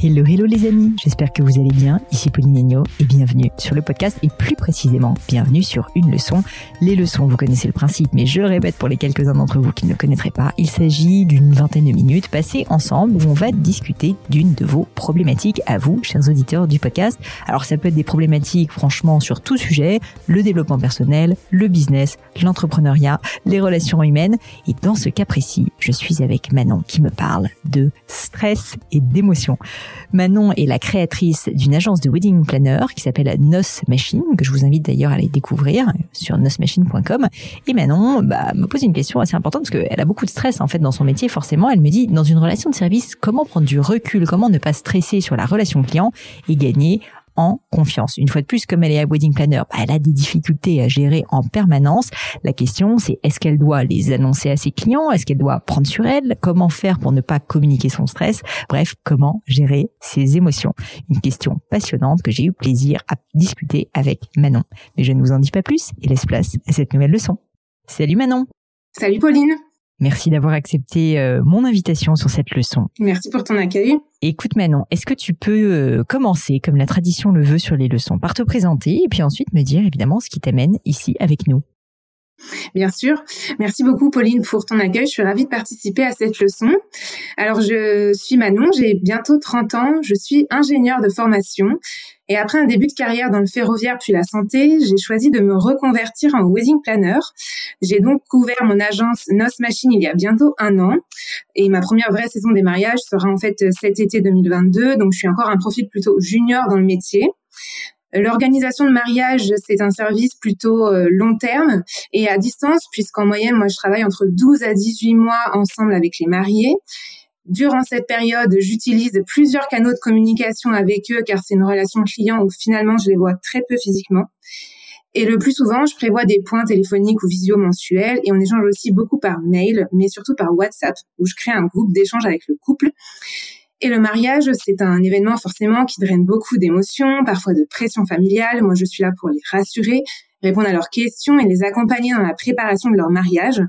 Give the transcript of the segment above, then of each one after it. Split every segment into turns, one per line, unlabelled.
Hello, hello les amis, j'espère que vous allez bien. Ici Pauline Agneau et bienvenue sur le podcast et plus précisément, bienvenue sur une leçon. Les leçons, vous connaissez le principe, mais je répète pour les quelques-uns d'entre vous qui ne le connaîtraient pas. Il s'agit d'une vingtaine de minutes passées ensemble où on va discuter d'une de vos problématiques à vous, chers auditeurs du podcast. Alors ça peut être des problématiques franchement sur tout sujet, le développement personnel, le business, l'entrepreneuriat, les relations humaines. Et dans ce cas précis, je suis avec Manon qui me parle de et d'émotions. Manon est la créatrice d'une agence de wedding planner qui s'appelle Nos Machine, que je vous invite d'ailleurs à aller découvrir sur nosmachine.com. Et Manon bah, me pose une question assez importante parce qu'elle a beaucoup de stress en fait dans son métier. Forcément, elle me dit dans une relation de service, comment prendre du recul, comment ne pas stresser sur la relation client et gagner en confiance. Une fois de plus, comme elle est à wedding planner, bah, elle a des difficultés à gérer en permanence. La question, c'est est-ce qu'elle doit les annoncer à ses clients? Est-ce qu'elle doit prendre sur elle? Comment faire pour ne pas communiquer son stress? Bref, comment gérer ses émotions? Une question passionnante que j'ai eu plaisir à discuter avec Manon. Mais je ne vous en dis pas plus et laisse place à cette nouvelle leçon. Salut Manon
Salut Pauline
Merci d'avoir accepté euh, mon invitation sur cette leçon.
Merci pour ton accueil.
Écoute Manon, est-ce que tu peux euh, commencer, comme la tradition le veut sur les leçons, par te présenter et puis ensuite me dire évidemment ce qui t'amène ici avec nous?
Bien sûr. Merci beaucoup, Pauline, pour ton accueil. Je suis ravie de participer à cette leçon. Alors, je suis Manon, j'ai bientôt 30 ans. Je suis ingénieure de formation. Et après un début de carrière dans le ferroviaire puis la santé, j'ai choisi de me reconvertir en wedding planner. J'ai donc couvert mon agence Nos Machine il y a bientôt un an. Et ma première vraie saison des mariages sera en fait cet été 2022. Donc, je suis encore un profil plutôt junior dans le métier. L'organisation de mariage, c'est un service plutôt euh, long terme et à distance, puisqu'en moyenne, moi, je travaille entre 12 à 18 mois ensemble avec les mariés. Durant cette période, j'utilise plusieurs canaux de communication avec eux car c'est une relation client où finalement je les vois très peu physiquement. Et le plus souvent, je prévois des points téléphoniques ou visio mensuels et on échange aussi beaucoup par mail, mais surtout par WhatsApp où je crée un groupe d'échange avec le couple. Et le mariage, c'est un événement forcément qui draine beaucoup d'émotions, parfois de pression familiale. Moi, je suis là pour les rassurer, répondre à leurs questions et les accompagner dans la préparation de leur mariage.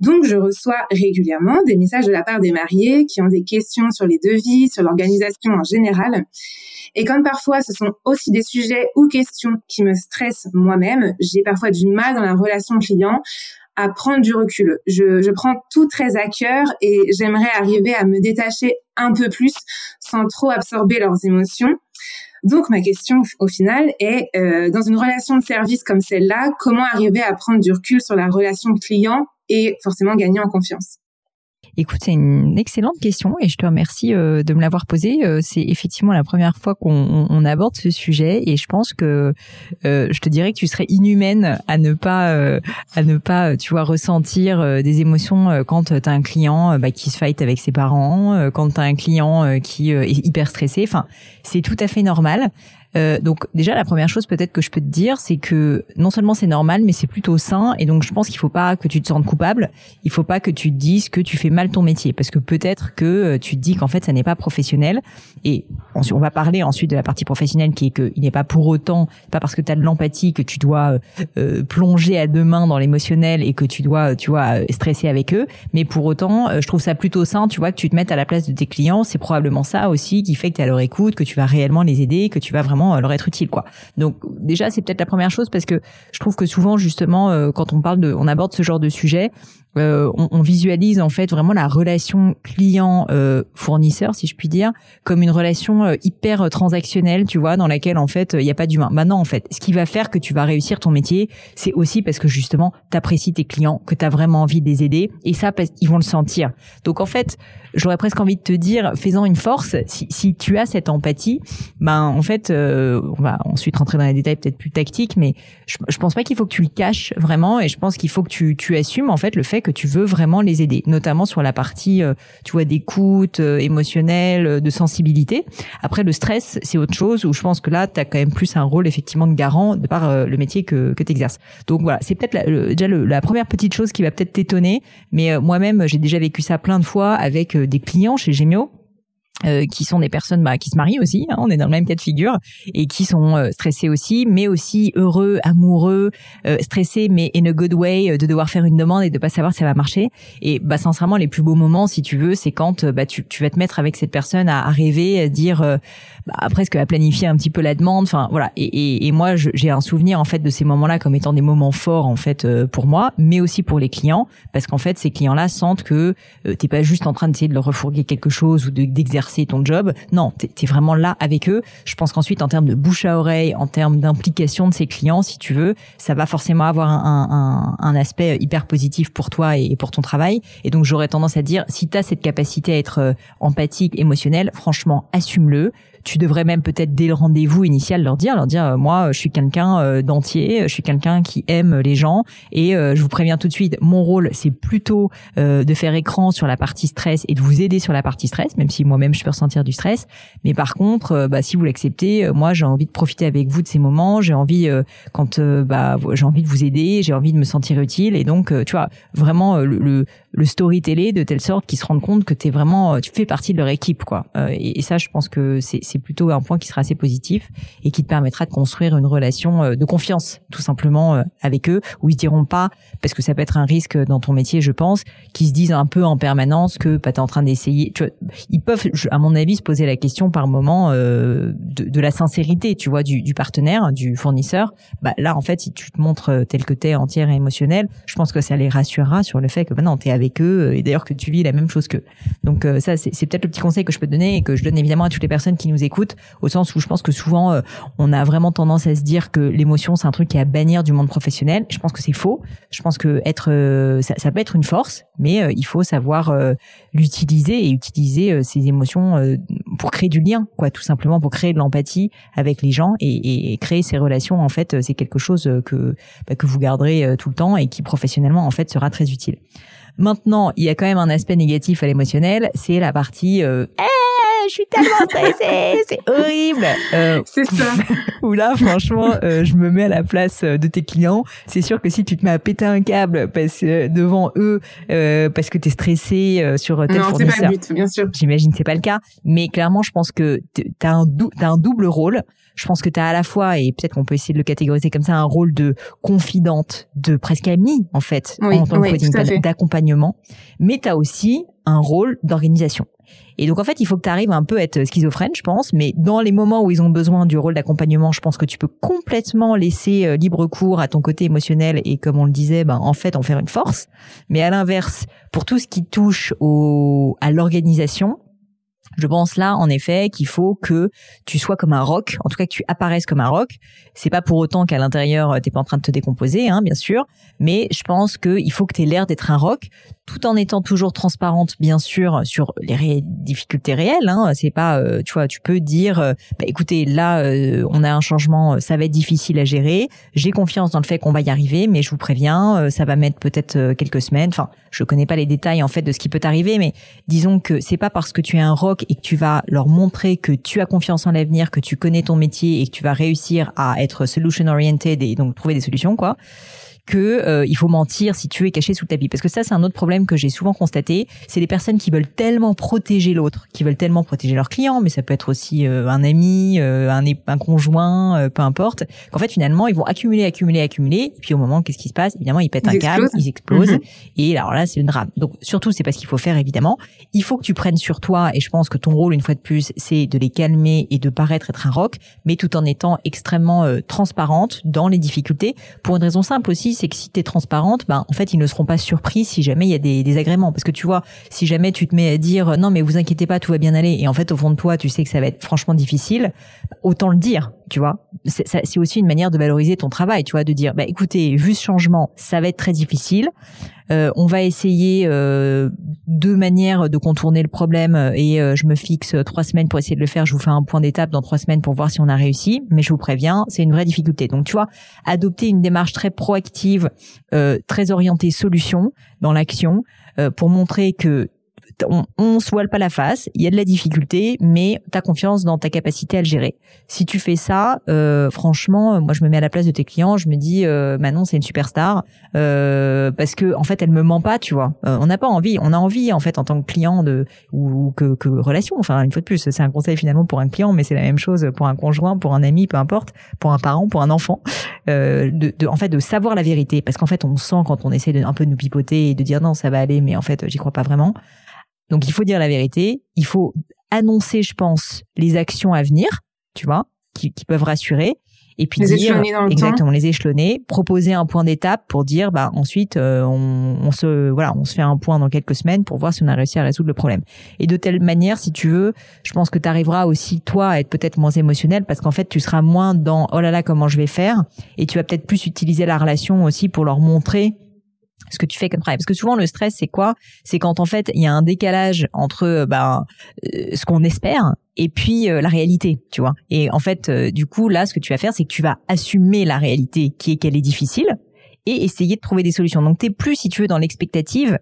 Donc, je reçois régulièrement des messages de la part des mariés qui ont des questions sur les devis, sur l'organisation en général. Et comme parfois ce sont aussi des sujets ou questions qui me stressent moi-même, j'ai parfois du mal dans la relation client à prendre du recul. Je, je prends tout très à cœur et j'aimerais arriver à me détacher un peu plus sans trop absorber leurs émotions. Donc ma question au final est, euh, dans une relation de service comme celle-là, comment arriver à prendre du recul sur la relation client et forcément gagner en confiance?
Écoute, c'est une excellente question et je te remercie euh, de me l'avoir posée. Euh, c'est effectivement la première fois qu'on on aborde ce sujet et je pense que euh, je te dirais que tu serais inhumaine à ne pas à ne pas tu vois ressentir des émotions quand tu as un client bah, qui se fight avec ses parents, quand tu as un client qui est hyper stressé. Enfin, c'est tout à fait normal. Euh, donc déjà la première chose peut-être que je peux te dire, c'est que non seulement c'est normal, mais c'est plutôt sain. Et donc je pense qu'il faut pas que tu te sentes coupable. Il faut pas que tu te dises que tu fais mal ton métier, parce que peut-être que euh, tu te dis qu'en fait ça n'est pas professionnel. Et on va parler ensuite de la partie professionnelle qui est qu'il n'est pas pour autant, pas parce que tu as de l'empathie que tu dois euh, plonger à deux mains dans l'émotionnel et que tu dois, tu vois, stresser avec eux. Mais pour autant, je trouve ça plutôt sain, tu vois, que tu te mettes à la place de tes clients. C'est probablement ça aussi qui fait que tu es à leur écoute, que tu vas réellement les aider, que tu vas vraiment vraiment leur être utile quoi. Donc déjà c'est peut-être la première chose parce que je trouve que souvent justement quand on parle de on aborde ce genre de sujet, euh, on, on, visualise en fait vraiment la relation client-fournisseur, euh, si je puis dire, comme une relation euh, hyper transactionnelle, tu vois, dans laquelle en fait il n'y a pas d'humain. Maintenant, en fait, ce qui va faire que tu vas réussir ton métier, c'est aussi parce que justement, tu apprécies tes clients, que tu as vraiment envie de les aider, et ça, ils vont le sentir. Donc en fait, j'aurais presque envie de te dire, faisant une force, si, si tu as cette empathie, ben en fait, on va ensuite rentrer dans les détails peut-être plus tactiques, mais je, je pense pas qu'il faut que tu le caches vraiment, et je pense qu'il faut que tu, tu assumes en fait le fait que tu veux vraiment les aider, notamment sur la partie, euh, tu vois, d'écoute euh, émotionnelle, euh, de sensibilité. Après, le stress, c'est autre chose où je pense que là, tu as quand même plus un rôle effectivement de garant de par le métier que, que tu exerces. Donc voilà, c'est peut-être déjà la première petite chose qui va peut-être t'étonner, mais moi-même, j'ai déjà vécu ça plein de fois avec des clients chez Gemio euh, qui sont des personnes bah, qui se marient aussi, hein, on est dans le même cas de figure, et qui sont euh, stressés aussi, mais aussi heureux, amoureux, euh, stressés, mais in a good way, de devoir faire une demande et de pas savoir si ça va marcher. Et bah sincèrement, les plus beaux moments, si tu veux, c'est quand bah, tu, tu vas te mettre avec cette personne à, à rêver, à dire bah, presque à planifier un petit peu la demande. Enfin voilà. Et, et, et moi, j'ai un souvenir en fait de ces moments-là comme étant des moments forts en fait pour moi, mais aussi pour les clients, parce qu'en fait, ces clients-là sentent que t'es pas juste en train d'essayer de leur refourguer quelque chose ou d'exercer c'est ton job. Non, tu es vraiment là avec eux. Je pense qu'ensuite, en termes de bouche à oreille, en termes d'implication de ses clients, si tu veux, ça va forcément avoir un, un, aspect hyper positif pour toi et pour ton travail. Et donc, j'aurais tendance à dire, si tu as cette capacité à être euh, empathique, émotionnel, franchement, assume-le tu devrais même peut-être dès le rendez-vous initial leur dire, leur dire, euh, moi, je suis quelqu'un euh, d'entier, je suis quelqu'un qui aime les gens et euh, je vous préviens tout de suite, mon rôle, c'est plutôt de faire écran sur la partie stress et de vous aider sur la partie stress, même si moi-même peux ressentir du stress. Mais par contre, bah, si vous l'acceptez, moi, j'ai envie de profiter avec vous de ces moments. J'ai envie, quand bah, j'ai envie de vous aider, j'ai envie de me sentir utile. Et donc, tu vois, vraiment le, le, le storyteller de telle sorte qu'ils se rendent compte que tu es vraiment, tu fais partie de leur équipe, quoi. Et, ça, je pense que c'est plutôt un point qui sera assez positif et qui te permettra de construire une relation euh, de confiance, tout simplement, euh, avec eux, où ils diront pas, parce que ça peut être un risque dans ton métier, je pense, qu'ils se disent un peu en permanence que bah, tu es en train d'essayer. Ils peuvent, à mon avis, se poser la question par moment euh, de, la sincérité, tu vois, du, partenaire, du fournisseur. Bah, là, en fait, si tu te montres tel que tu es, entière et émotionnel, je pense que ça les rassurera sur le fait que bah, tu es avec eux et d'ailleurs que tu vis la même chose qu'eux. Donc ça, c'est peut-être le petit conseil que je peux te donner et que je donne évidemment à toutes les personnes qui nous écoute, au sens où je pense que souvent euh, on a vraiment tendance à se dire que l'émotion c'est un truc qui est à bannir du monde professionnel. Je pense que c'est faux. Je pense que être euh, ça, ça, peut être une force, mais euh, il faut savoir l'utiliser et utiliser ces émotions pour créer du lien, quoi, tout simplement pour créer de l'empathie avec les gens et, et, créer ces relations. En fait, c'est quelque chose que bah, que vous garderez tout le temps et qui professionnellement en fait sera très utile. Maintenant, il y a quand même un aspect négatif à l'émotionnel, c'est la partie euh, je suis tellement stressée, c'est horrible.
Euh, c'est ça.
Ou là, franchement, euh, je me mets à la place euh, de tes clients. C'est sûr que si tu te mets à péter un câble parce que devant eux, euh, parce que t'es stressé sur tel
non,
fournisseur.
Pas le but, bien sûr.
J'imagine c'est pas le cas, mais clairement, je pense que t'as un, as un double rôle. Je pense que tu as à la fois, et peut-être qu'on peut essayer de le catégoriser comme ça, un rôle de confidente, de presque amie, en fait, en tant que d'accompagnement, mais tu as aussi un rôle d'organisation. Et donc en fait, il faut que tu arrives un peu à être schizophrène, je pense, mais dans les moments où ils ont besoin du rôle d'accompagnement, je pense que tu peux complètement laisser euh, libre cours à ton côté émotionnel et comme on le disait, ben en fait en faire une force. Mais à l'inverse, pour tout ce qui touche au à l'organisation, je pense là, en effet, qu'il faut que tu sois comme un roc, en tout cas que tu apparaisses comme un roc. C'est pas pour autant qu'à l'intérieur, t'es pas en train de te décomposer, hein, bien sûr, mais je pense qu'il faut que tu aies l'air d'être un roc, tout en étant toujours transparente, bien sûr, sur les difficultés réelles. Hein. C'est pas, euh, tu vois, tu peux dire, euh, bah, écoutez, là, euh, on a un changement, ça va être difficile à gérer. J'ai confiance dans le fait qu'on va y arriver, mais je vous préviens, ça va mettre peut-être quelques semaines. Enfin, je connais pas les détails en fait de ce qui peut t'arriver, mais disons que c'est pas parce que tu es un et que tu vas leur montrer que tu as confiance en l'avenir, que tu connais ton métier et que tu vas réussir à être solution oriented et donc trouver des solutions, quoi que il faut mentir si tu es caché sous le tapis. Parce que ça, c'est un autre problème que j'ai souvent constaté. C'est les personnes qui veulent tellement protéger l'autre, qui veulent tellement protéger leurs clients, mais ça peut être aussi un ami, un, un conjoint, peu importe, qu'en fait finalement ils vont accumuler, accumuler, accumuler. Et puis au moment, qu'est-ce qui se passe? Évidemment, ils pètent un câble, ils explosent. Mhm. Et alors là, c'est le drame. Donc surtout, c'est pas ce qu'il faut faire évidemment. Il faut que tu prennes sur toi. Et je pense que ton rôle, une fois de plus, c'est de les calmer et de paraître être un rock, mais tout en étant extrêmement euh, transparente dans les difficultés. Pour une raison simple aussi, c'est que si tu es transparente, ben en fait, ils ne seront pas surpris si jamais il y a des désagréments. Parce que tu vois, si jamais tu te mets à dire non mais vous inquiétez pas, tout va bien aller, et en fait au fond de toi, tu sais que ça va être franchement difficile, autant le dire tu vois. C'est aussi une manière de valoriser ton travail, tu vois, de dire, bah écoutez, vu ce changement, ça va être très difficile. Euh, on va essayer euh, deux manières de contourner le problème et euh, je me fixe trois semaines pour essayer de le faire. Je vous fais un point d'étape dans trois semaines pour voir si on a réussi, mais je vous préviens, c'est une vraie difficulté. Donc tu vois, adopter une démarche très proactive, très orientée solution dans l'action pour montrer que on, on se voile pas la face, il y a de la difficulté, mais tu as confiance dans ta capacité à le gérer. Si tu fais ça, euh, franchement, moi je me mets à la place de tes clients, je me dis euh, Manon c'est une superstar euh, parce que en fait elle me ment pas, tu vois. Euh, on n'a pas envie, on a envie en fait en tant que client de ou, que, que relation. Enfin une fois de plus, c'est un conseil finalement pour un client, mais c'est la même chose pour un conjoint, pour un ami, peu importe, pour un parent, pour un enfant, euh, de, de, en fait de savoir la vérité parce qu'en fait on sent quand on essaie de un peu de nous pipoter et de dire non ça va aller, mais en fait j'y crois pas vraiment. Donc il faut dire la vérité, il faut annoncer, je pense, les actions à venir, tu vois, qui, qui peuvent rassurer. Et puis
les
dire
dans le
exactement les échelonner, proposer un point d'étape pour dire bah ensuite euh, on, on, se voilà on se fait un point dans quelques semaines pour voir si on a réussi à résoudre le problème. Et de telle manière, si tu veux, je pense que tu arriveras aussi toi à être peut-être moins émotionnel parce qu'en fait tu seras moins dans oh là là comment je vais faire? Et tu vas peut-être plus utiliser la relation aussi pour leur montrer ce que tu fais comme travail. Parce que souvent le stress, c'est quoi? C'est quand en fait il y a un décalage entre euh, ben euh, ce qu'on espère et puis euh, la réalité, tu vois? Et en fait, du coup là, ce que tu vas faire, c'est que tu vas assumer la réalité qui est qu'elle est difficile et essayer de trouver des solutions. Donc t'es plus si tu veux dans l'expectative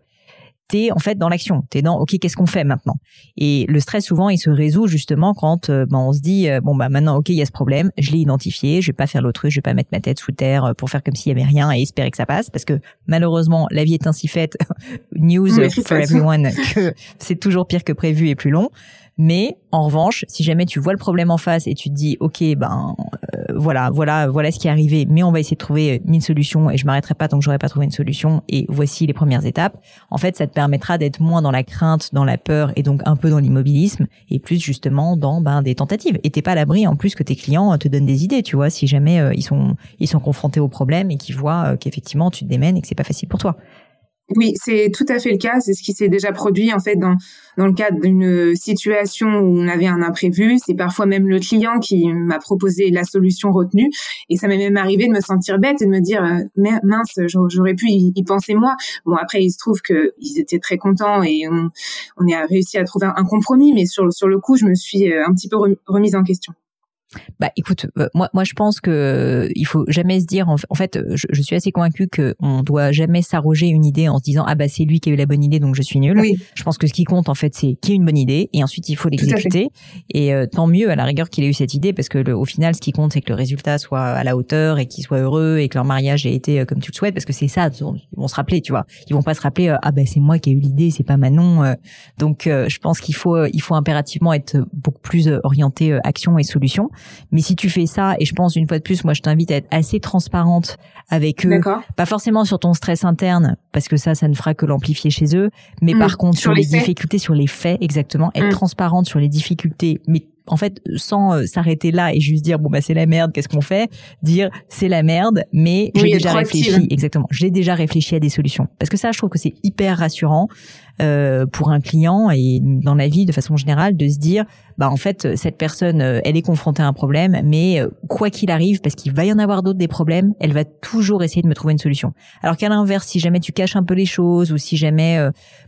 t'es en fait dans l'action. T'es dans ok qu'est-ce qu'on fait maintenant? Et le stress souvent il se résout justement quand euh, ben, on se dit euh, bon bah maintenant ok il y a ce problème, je l'ai identifié, je vais pas faire l'autruche, je vais pas mettre ma tête sous terre euh, pour faire comme s'il y avait rien et espérer que ça passe parce que malheureusement la vie est ainsi faite. News for everyone que c'est toujours pire que prévu et plus long. Mais en revanche, si jamais tu vois le problème en face et tu te dis, ok, ben euh, voilà, voilà, voilà ce qui est arrivé, mais on va essayer de trouver une solution et je m'arrêterai pas tant que j'aurai pas trouvé une solution. Et voici les premières étapes. En fait, ça te permettra d'être moins dans la crainte, dans la peur et donc un peu dans l'immobilisme et plus justement dans ben des tentatives. Et t'es pas à l'abri en plus que tes clients te donnent des idées, tu vois, si jamais euh, ils sont ils sont confrontés au problème et qu'ils voient euh, qu'effectivement tu te démènes et que c'est pas facile pour toi.
Oui, c'est tout à fait le cas. C'est ce qui s'est déjà produit en fait dans dans le cadre d'une situation où on avait un imprévu. C'est parfois même le client qui m'a proposé la solution retenue, et ça m'est même arrivé de me sentir bête et de me dire euh, mince, j'aurais pu y penser moi. Bon après, il se trouve que ils étaient très contents et on, on a réussi à trouver un compromis, mais sur sur le coup, je me suis euh, un petit peu remise en question.
Bah écoute, euh, moi moi je pense que euh, il faut jamais se dire en, fait je, je, suis assez convaincue que on doit jamais s'arroger une idée en se disant ah bah c'est lui qui a eu la bonne idée donc je suis nul.
Oui.
Je pense que ce qui compte en fait c'est qui a une bonne idée et ensuite il faut l'exécuter. et euh, tant mieux à la rigueur qu'il ait eu cette idée parce que le, au final ce qui compte c'est que le résultat soit à la hauteur et qu'il soit heureux et que leur mariage ait été comme tu le souhaites parce que c'est ça ils vont se rappeler tu vois. Ils vont pas se rappeler ah bah c'est moi qui ai eu l'idée c'est pas Manon donc je pense qu'il faut il faut impérativement être beaucoup plus orienté action et solution mais si tu fais ça, et je pense une fois de plus, moi je t'invite à être assez transparente avec eux, pas forcément sur ton stress interne, parce que ça, ça ne fera que l'amplifier chez eux, mais mm. par contre sur, les, difficultés, sur les faits exactement, être mm. transparente sur les difficultés, mais en fait, sans euh, s'arrêter là et juste dire bon bah c'est la merde, qu'est-ce qu'on fait? Dire c'est la merde, mais j'ai déjà réfléchi. Exactement, j'ai déjà réfléchi à des solutions. Parce que ça, je trouve que c'est hyper rassurant euh, pour un client et dans la vie de façon générale de se dire bah en fait cette personne euh, elle est confrontée à un problème, mais quoi qu'il arrive, parce qu'il va y en avoir d'autres des problèmes, elle va toujours essayer de me trouver une solution. Alors qu'à l'inverse, si jamais tu caches un peu les choses ou si jamais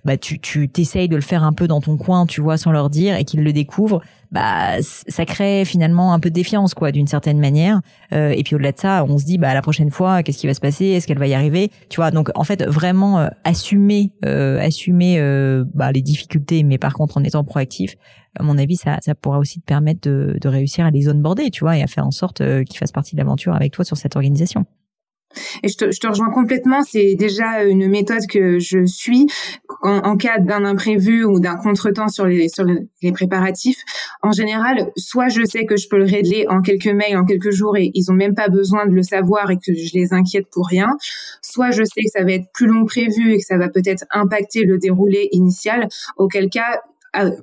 bah tu tu t'essayes de le faire un peu dans ton coin, tu vois, sans leur dire et qu'ils le découvrent, bah ça crée finalement un peu de défiance quoi d'une certaine manière. Euh, et puis au-delà de ça on se dit bah la prochaine fois qu'est-ce qui va se passer? Est-ce qu'elle va y arriver? Tu vois donc en fait vraiment euh, assumer euh, assumer bah, les difficultés mais par contre en étant proactif à mon avis ça ça pourra aussi te permettre de, réussir à les onboarder tu vois et à faire en sorte qu'ils fassent partie de l'aventure avec toi sur cette organisation
Et je te, je te rejoins complètement. C'est déjà une méthode que je suis en, en cas d'un imprévu ou d'un contretemps sur les sur les préparatifs. En général, soit je sais que je peux le régler en quelques mails, en quelques jours, et ils ont même pas besoin de le savoir et que je les inquiète pour rien. Soit je sais que ça va être plus long prévu et que ça va peut-être impacter le déroulé initial. Auquel cas,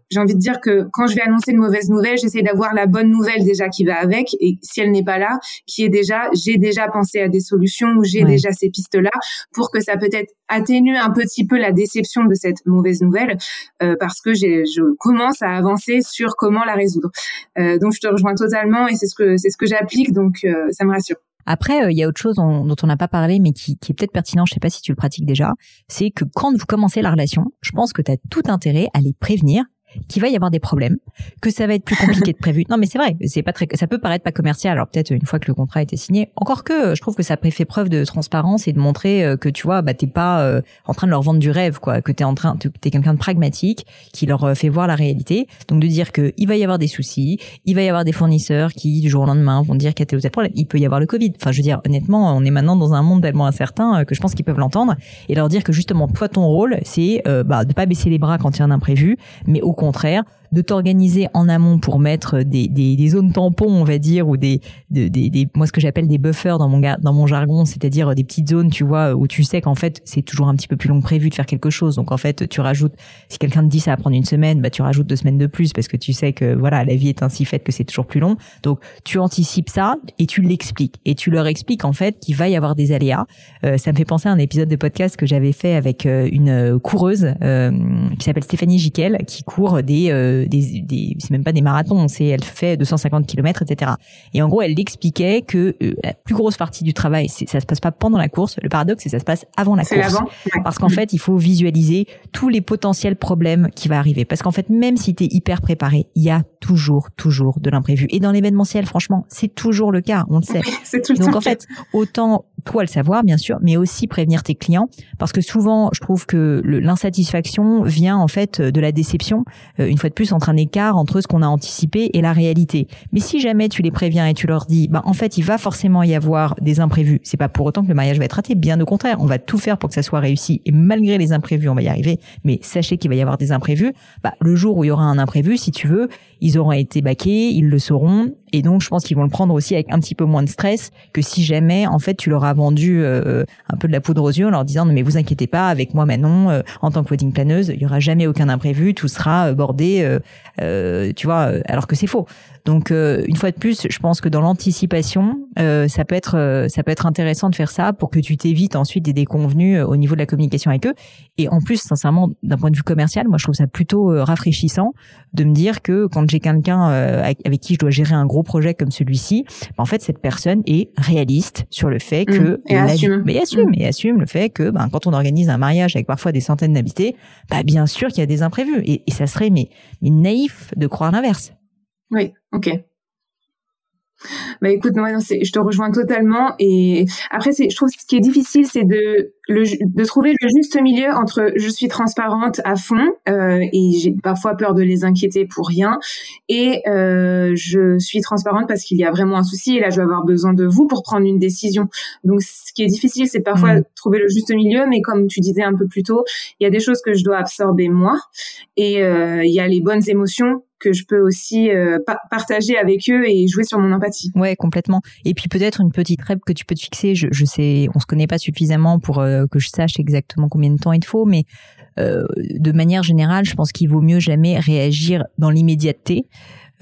j'ai envie de dire que quand je vais annoncer une mauvaise nouvelle, j'essaie d'avoir la bonne nouvelle déjà qui va avec, et si elle n'est pas là, qui est déjà, j'ai déjà pensé à des solutions ou j'ai déjà ces pistes-là pour que ça peut-être atténue un petit peu la déception de cette mauvaise nouvelle, euh, parce que je commence à avancer sur comment la résoudre. Euh, donc je te rejoins totalement et c'est ce que c'est ce que j'applique, donc euh, ça me rassure.
Après, euh, il y a autre chose dont, on n'a pas parlé, mais qui, est peut-être pertinent, je sais pas si tu le pratiques déjà, c'est que quand vous commencez la relation, je pense que tu as tout intérêt à les prévenir qu'il va y avoir des problèmes, que ça va être plus compliqué de prévu. Non, mais c'est vrai, c'est pas très, ça peut paraître pas commercial. Alors peut-être une fois que le contrat a été signé. Encore que, je trouve que ça fait preuve de transparence et de montrer euh, que tu vois, bah t'es pas euh, en train de leur vendre du rêve, quoi. Que t'es en train, t'es quelqu'un de pragmatique qui leur euh, fait voir la réalité. Donc de dire que il va y avoir des soucis, il va y avoir des fournisseurs qui du jour au lendemain vont dire qu'il y a tel ou tel problème. Il peut y avoir le Covid. Enfin, je veux dire, honnêtement, on est maintenant dans un monde tellement incertain que je pense qu'ils peuvent l'entendre et leur dire que justement, toi, ton rôle, c'est bah de pas baisser les bras quand il y a un imprévu, mais au contraire de t'organiser en amont pour mettre des, des, des, zones tampons, on va dire, ou des, des, des moi ce que j'appelle des buffers dans mon dans mon jargon, c'est-à-dire des petites zones, tu vois, où tu sais qu'en fait c'est toujours un petit peu plus long prévu de faire quelque chose. Donc en fait, tu rajoutes, si quelqu'un te dit ça va prendre une semaine, bah tu rajoutes deux semaines de plus parce que tu sais que voilà la vie est ainsi faite que c'est toujours plus long. Donc tu anticipes ça et tu l'expliques et tu leur expliques en fait qu'il va y avoir des aléas. Euh, ça me fait penser à un épisode de podcast que j'avais fait avec euh, une coureuse euh, qui s'appelle Stéphanie Jiquel qui court des des, des c'est même pas des marathons, c'est elle fait 250 km, etc. Et en gros, elle expliquait que euh, la plus grosse partie du travail, ça se passe pas pendant la course. Le paradoxe, c'est ça se passe avant la course, parce qu'en fait, il faut visualiser tous les potentiels problèmes qui va arriver. Parce qu'en fait, même si tu es hyper préparé, il y a toujours, toujours de l'imprévu. Et dans l'événementiel, franchement, c'est toujours le cas, on le sait. Donc en fait, autant toi le savoir bien sûr, mais aussi prévenir tes clients. Parce que souvent je trouve que l'insatisfaction vient en fait de la déception euh, une fois de plus entre un écart entre ce qu'on a anticipé et la réalité. Mais si jamais tu les préviens et tu leur dis bah en fait il va forcément y avoir des imprévus, c'est pas pour autant que le mariage va être raté, bien au contraire, on va tout faire pour que ça soit réussi. Et malgré les imprévus, on va y arriver, mais sachez qu'il va y avoir des imprévus, bah le jour où il y aura un imprévu, si tu veux, ils auront été baqués, ils le sauront et donc, je pense qu'ils vont le prendre aussi avec un petit peu moins de stress que si jamais, en fait, tu leur as vendu euh, un peu de la poudre aux yeux en leur disant, non, mais vous inquiétez pas, avec moi maintenant, euh, en tant que wedding planeuse, il y aura jamais aucun imprévu, tout sera euh, bordé, tu vois, alors que c'est faux. Donc euh, une fois de plus, je pense que dans l'anticipation, euh, ça peut être euh, ça peut être intéressant de faire ça pour que tu t'évites ensuite des déconvenus au niveau de la communication avec eux. Et en plus, sincèrement, d'un point de vue commercial, moi je trouve ça plutôt rafraîchissant de me dire que quand j'ai quelqu'un avec qui je dois gérer un gros projet comme celui-ci, bah, en fait cette personne est réaliste sur le fait que
mmh. et assume.
Mais assume, mmh. et assume le fait que ben, quand on organise un mariage avec parfois des centaines d'habités, bah bien sûr qu'il y a des imprévus et, et ça serait mais, mais naïf de croire l'inverse.
Oui, ok. Bah écoute, non, non, je te rejoins totalement. Et après, c'est, je trouve que ce qui est difficile, c'est de, le, de trouver le juste milieu entre je suis transparente à fond euh, et j'ai parfois peur de les inquiéter pour rien et euh, je suis transparente parce qu'il y a vraiment un souci et là je vais avoir besoin de vous pour prendre une décision. Donc ce qui est difficile, c'est parfois mmh. trouver le juste milieu, mais comme tu disais un peu plus tôt, il y a des choses que je dois absorber moi et euh, il y a les bonnes émotions que je peux aussi euh, partager avec eux et jouer sur mon empathie.
Ouais, complètement. Et puis peut-être une petite règle que tu peux te fixer. Je, je sais, on se connaît pas suffisamment pour euh, que je sache exactement combien de temps il faut, mais euh, de manière générale, je pense qu'il vaut mieux jamais réagir dans l'immédiateté.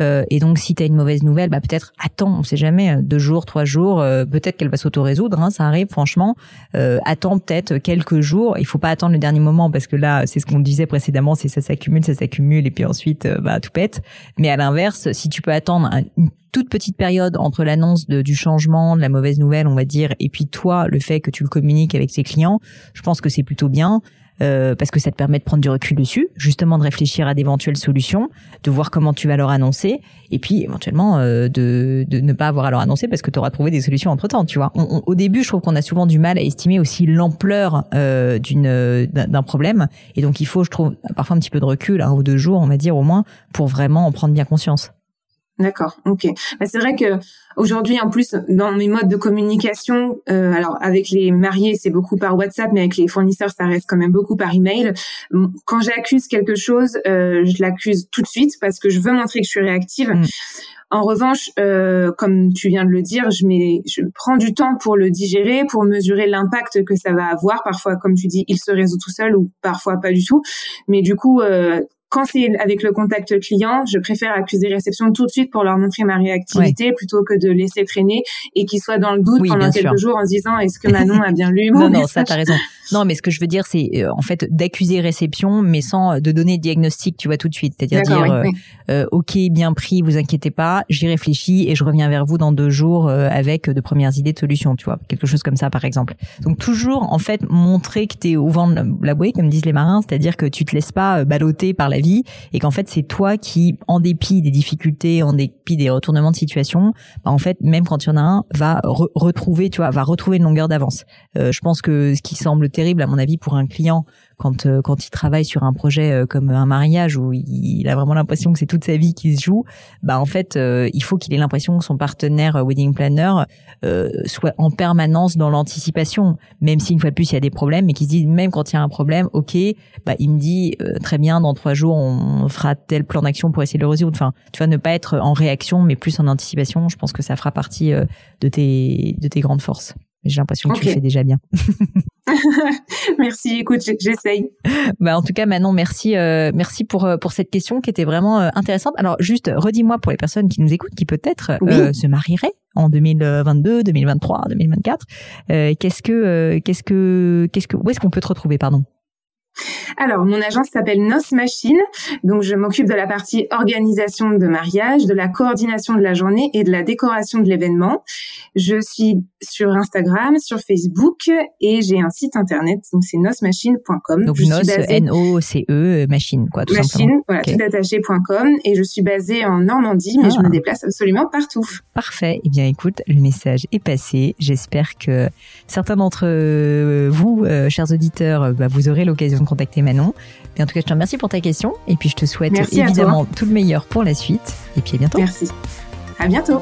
Euh, et donc, si tu as une mauvaise nouvelle, bah peut-être attends, on sait jamais, euh, deux jours, trois jours, euh, peut-être qu'elle va s'auto-résoudre, hein, ça arrive franchement. Euh, attends peut-être quelques jours. Il faut pas attendre le dernier moment parce que là, c'est ce qu'on disait précédemment, c'est ça s'accumule, ça s'accumule et puis ensuite, bah tout pète. Mais à l'inverse, si tu peux attendre une toute petite période entre l'annonce du changement, de la mauvaise nouvelle, on va dire, et puis toi, le fait que tu le communiques avec tes clients, je pense que c'est plutôt bien. Euh, parce que ça te permet de prendre du recul dessus, justement de réfléchir à d'éventuelles solutions, de voir comment tu vas leur annoncer, et puis éventuellement euh, de, de ne pas avoir à leur annoncer parce que tu auras trouvé des solutions entre temps. Tu vois, au début, je trouve qu'on a souvent du mal à estimer aussi l'ampleur euh, d'une d'un problème, et donc il faut, je trouve, parfois un petit peu de recul, un ou deux jours, on va dire au moins, pour vraiment en prendre bien conscience.
D'accord, ok. Bah, c'est vrai que aujourd'hui, en plus, dans mes modes de communication, euh, alors avec les mariés, c'est beaucoup par WhatsApp, mais avec les fournisseurs, ça reste quand même beaucoup par email. Quand j'accuse quelque chose, euh, je l'accuse tout de suite parce que je veux montrer que je suis réactive. Mm. En revanche, euh, comme tu viens de le dire, je, mets, je prends du temps pour le digérer, pour mesurer l'impact que ça va avoir. Parfois, comme tu dis, il se résout tout seul ou parfois pas du tout. Mais du coup, euh, quand c'est avec le contact client, je préfère accuser réception tout de suite pour leur montrer ma réactivité plutôt que de laisser traîner et qu'ils soient dans le doute pendant quelques jours en se disant est-ce que Manon a bien lu mon
Non, non, ça t'as raison. Non, mais ce que je veux dire, c'est euh, en fait d'accuser réception, mais sans euh, de donner diagnostic, tu vois, tout de suite. C'est-à-dire dire, euh, ok, bien pris, vous inquiétez pas, j'y réfléchis et je reviens vers vous dans deux jours avec de premières idées de solutions, tu vois, quelque chose comme ça, par exemple. Donc toujours, en fait, montrer que t'es au vent de la bouée, comme disent les marins, c'est-à-dire que tu te laisses pas balloter par la vie et qu'en fait, c'est toi qui, en dépit des difficultés, en dépit des retournements de situation, bah, en fait, même quand il y en a un, va retrouver, tu vois, va retrouver une longueur d'avance. je pense que ce qui semble terrible à mon avis pour un client quand euh, quand il travaille sur un projet euh, comme un mariage où il, a vraiment l'impression que c'est toute sa vie qui se joue. Bah en fait, euh, il faut qu'il ait l'impression que son partenaire wedding planner soit en permanence dans l'anticipation, même si une fois de plus il y a des problèmes, mais qu'il se dise même quand il y a un problème, ok, bah il me dit très bien dans trois jours on fera tel plan d'action pour essayer de le résoudre. Enfin, tu vois, ne pas être en réaction, mais plus en anticipation. Je pense que ça fera partie de tes de tes grandes forces. J'ai l'impression que tu le fais déjà bien.
merci, écoute, j'essaye.
Bah en tout cas, Manon, merci, euh, merci pour euh, pour cette question qui était vraiment euh, intéressante. Alors juste, redis-moi pour les personnes qui nous écoutent, qui peut-être se marieraient en 2022, 2023, 2024. qu'est-ce que qu'est-ce que qu'est-ce que où est-ce qu'on peut te retrouver, pardon?
Alors, mon agence s'appelle Nos Machine. Donc, je m'occupe de la partie organisation de mariage, de la coordination de la journée et de la décoration de l'événement. Je suis sur Instagram, sur Facebook et j'ai un site internet. Donc, c'est nosmachine.com.
Donc, Nos, N-O-C-E, machine, quoi, tout
machine, voilà, tout attaché.com. Et je suis basée en Normandie, mais je me ah. déplace absolument partout.
Parfait. Eh bien, écoute, le message est passé. J'espère que certains d'entre vous, euh, chers auditeurs, bah, vous aurez l'occasion contacter Manon. Et en tout cas, je te remercie pour ta question. Et puis, je te souhaite évidemment tout le meilleur pour la suite. Et puis, à bientôt.
Merci. À bientôt.